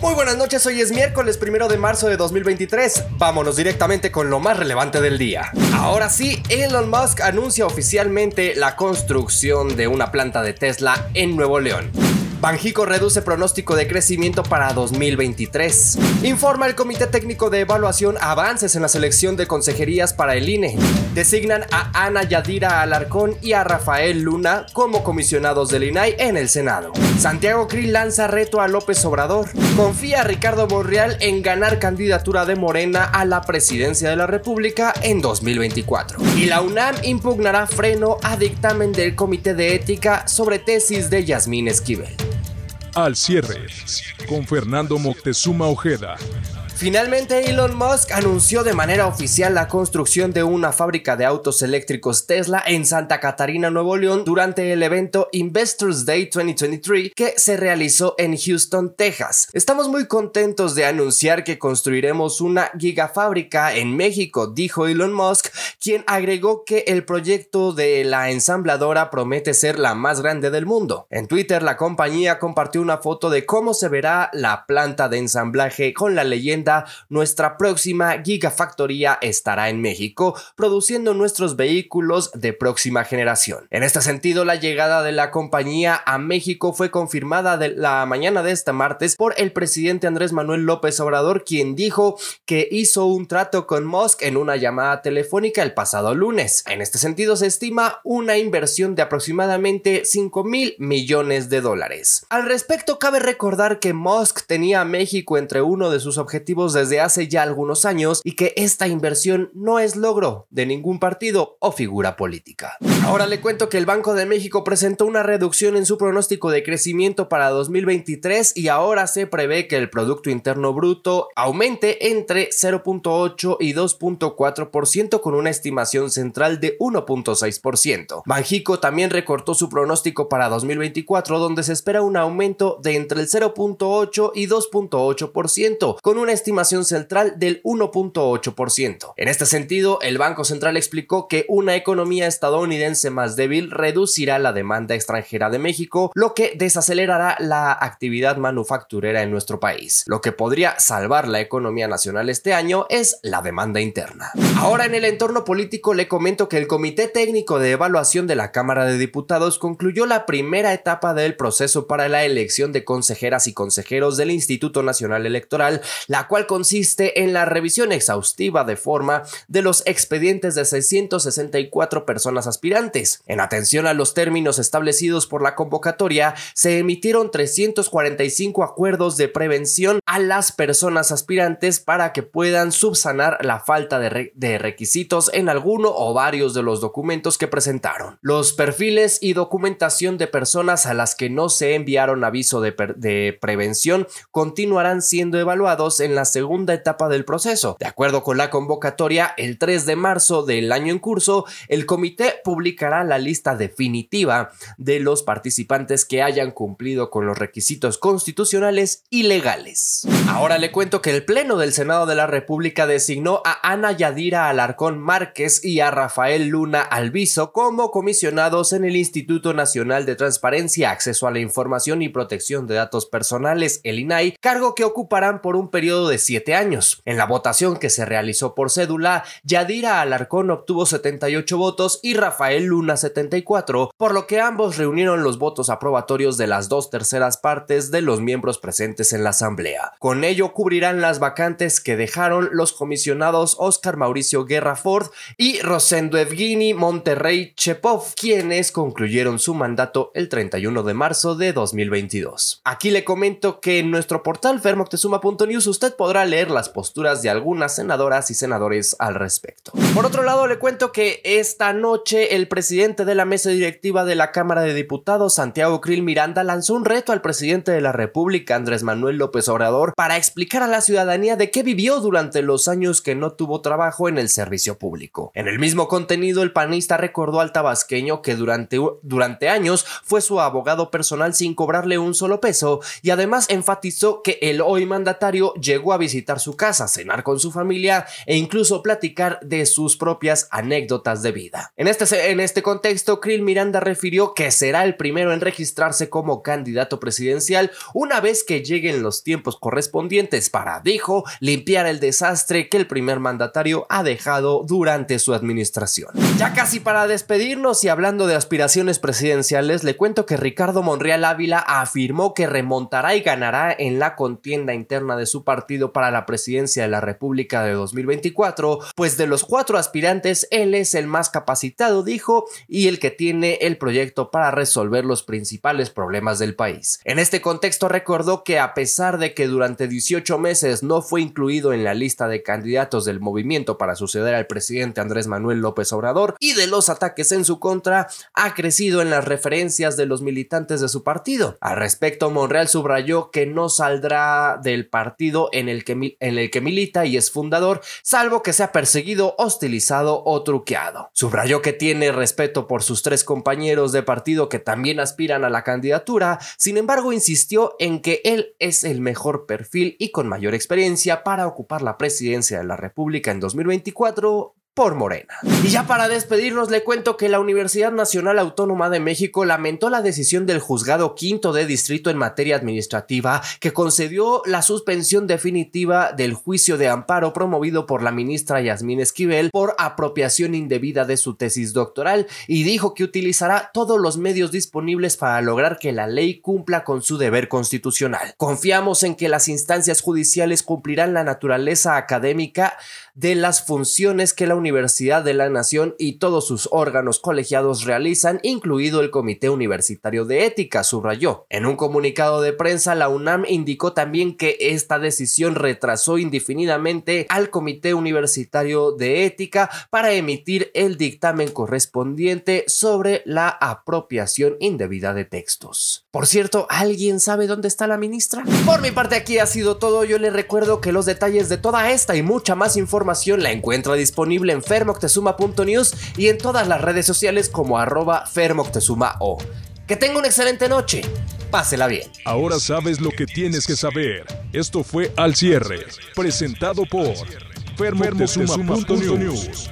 Muy buenas noches, hoy es miércoles primero de marzo de 2023. Vámonos directamente con lo más relevante del día. Ahora sí, Elon Musk anuncia oficialmente la construcción de una planta de Tesla en Nuevo León. Banjico reduce pronóstico de crecimiento para 2023. Informa el Comité Técnico de Evaluación avances en la selección de consejerías para el INE. Designan a Ana Yadira Alarcón y a Rafael Luna como comisionados del INAI en el Senado. Santiago Krill lanza reto a López Obrador. Confía a Ricardo Monreal en ganar candidatura de Morena a la presidencia de la República en 2024. Y la UNAM impugnará freno a dictamen del Comité de Ética sobre tesis de Yasmín Esquivel. Al cierre, con Fernando Moctezuma Ojeda. Finalmente, Elon Musk anunció de manera oficial la construcción de una fábrica de autos eléctricos Tesla en Santa Catarina, Nuevo León, durante el evento Investors Day 2023 que se realizó en Houston, Texas. Estamos muy contentos de anunciar que construiremos una gigafábrica en México, dijo Elon Musk, quien agregó que el proyecto de la ensambladora promete ser la más grande del mundo. En Twitter, la compañía compartió una foto de cómo se verá la planta de ensamblaje con la leyenda nuestra próxima gigafactoría estará en México, produciendo nuestros vehículos de próxima generación. En este sentido, la llegada de la compañía a México fue confirmada de la mañana de este martes por el presidente Andrés Manuel López Obrador, quien dijo que hizo un trato con Musk en una llamada telefónica el pasado lunes. En este sentido, se estima una inversión de aproximadamente 5 mil millones de dólares. Al respecto, cabe recordar que Musk tenía a México entre uno de sus objetivos desde hace ya algunos años y que esta inversión no es logro de ningún partido o figura política. Ahora le cuento que el Banco de México presentó una reducción en su pronóstico de crecimiento para 2023 y ahora se prevé que el Producto Interno Bruto aumente entre 0.8 y 2.4% con una estimación central de 1.6%. Banjico también recortó su pronóstico para 2024 donde se espera un aumento de entre el 0.8 y 2.8% con una estimación estimación central del 1.8%. En este sentido, el Banco Central explicó que una economía estadounidense más débil reducirá la demanda extranjera de México, lo que desacelerará la actividad manufacturera en nuestro país. Lo que podría salvar la economía nacional este año es la demanda interna. Ahora en el entorno político le comento que el Comité Técnico de Evaluación de la Cámara de Diputados concluyó la primera etapa del proceso para la elección de consejeras y consejeros del Instituto Nacional Electoral, la cual consiste en la revisión exhaustiva de forma de los expedientes de 664 personas aspirantes. En atención a los términos establecidos por la convocatoria, se emitieron 345 acuerdos de prevención a las personas aspirantes para que puedan subsanar la falta de, requisitos en alguno o varios de los documentos que presentaron. Los perfiles y documentación de personas a las que no se enviaron aviso de, de prevención continuarán siendo evaluados en las segunda etapa del proceso. De acuerdo con la convocatoria, el 3 de marzo del año en curso, el comité publicará la lista definitiva de los participantes que hayan cumplido con los requisitos constitucionales y legales. Ahora le cuento que el Pleno del Senado de la República designó a Ana Yadira Alarcón Márquez y a Rafael Luna Alviso como comisionados en el Instituto Nacional de Transparencia, Acceso a la Información y Protección de Datos Personales, el INAI, cargo que ocuparán por un periodo de siete años. En la votación que se realizó por cédula, Yadira Alarcón obtuvo 78 votos y Rafael Luna 74, por lo que ambos reunieron los votos aprobatorios de las dos terceras partes de los miembros presentes en la asamblea. Con ello cubrirán las vacantes que dejaron los comisionados Oscar Mauricio Guerra Ford y Rosendo Evgini Monterrey Chepov, quienes concluyeron su mandato el 31 de marzo de 2022. Aquí le comento que en nuestro portal fermoctezuma.news usted podrá leer las posturas de algunas senadoras y senadores al respecto. Por otro lado, le cuento que esta noche el presidente de la mesa directiva de la Cámara de Diputados, Santiago Krill Miranda, lanzó un reto al presidente de la República, Andrés Manuel López Obrador, para explicar a la ciudadanía de qué vivió durante los años que no tuvo trabajo en el servicio público. En el mismo contenido, el panista recordó al tabasqueño que durante, durante años fue su abogado personal sin cobrarle un solo peso y además enfatizó que el hoy mandatario llegó a visitar su casa, cenar con su familia e incluso platicar de sus propias anécdotas de vida. En este, en este contexto, Krill Miranda refirió que será el primero en registrarse como candidato presidencial una vez que lleguen los tiempos correspondientes para, dijo, limpiar el desastre que el primer mandatario ha dejado durante su administración. Ya casi para despedirnos y hablando de aspiraciones presidenciales, le cuento que Ricardo Monreal Ávila afirmó que remontará y ganará en la contienda interna de su partido para la presidencia de la República de 2024, pues de los cuatro aspirantes él es el más capacitado, dijo, y el que tiene el proyecto para resolver los principales problemas del país. En este contexto recordó que a pesar de que durante 18 meses no fue incluido en la lista de candidatos del movimiento para suceder al presidente Andrés Manuel López Obrador y de los ataques en su contra, ha crecido en las referencias de los militantes de su partido. Al respecto, Monreal subrayó que no saldrá del partido en el que, en el que milita y es fundador, salvo que sea perseguido, hostilizado o truqueado. Subrayó que tiene respeto por sus tres compañeros de partido que también aspiran a la candidatura, sin embargo insistió en que él es el mejor perfil y con mayor experiencia para ocupar la presidencia de la República en 2024 por Morena. Y ya para despedirnos le cuento que la Universidad Nacional Autónoma de México lamentó la decisión del juzgado quinto de distrito en materia administrativa que concedió la suspensión definitiva del juicio de amparo promovido por la ministra Yasmín Esquivel por apropiación indebida de su tesis doctoral y dijo que utilizará todos los medios disponibles para lograr que la ley cumpla con su deber constitucional. Confiamos en que las instancias judiciales cumplirán la naturaleza académica de las funciones que la Universidad de la Nación y todos sus órganos colegiados realizan, incluido el Comité Universitario de Ética, subrayó. En un comunicado de prensa, la UNAM indicó también que esta decisión retrasó indefinidamente al Comité Universitario de Ética para emitir el dictamen correspondiente sobre la apropiación indebida de textos. Por cierto, ¿alguien sabe dónde está la ministra? Por mi parte aquí ha sido todo. Yo le recuerdo que los detalles de toda esta y mucha más información la encuentra disponible en fermoctezuma.news y en todas las redes sociales como arroba fermoctezumao. Que tenga una excelente noche. Pásela bien. Ahora sabes lo que tienes que saber. Esto fue Al Cierre, presentado por fermoctezuma.news.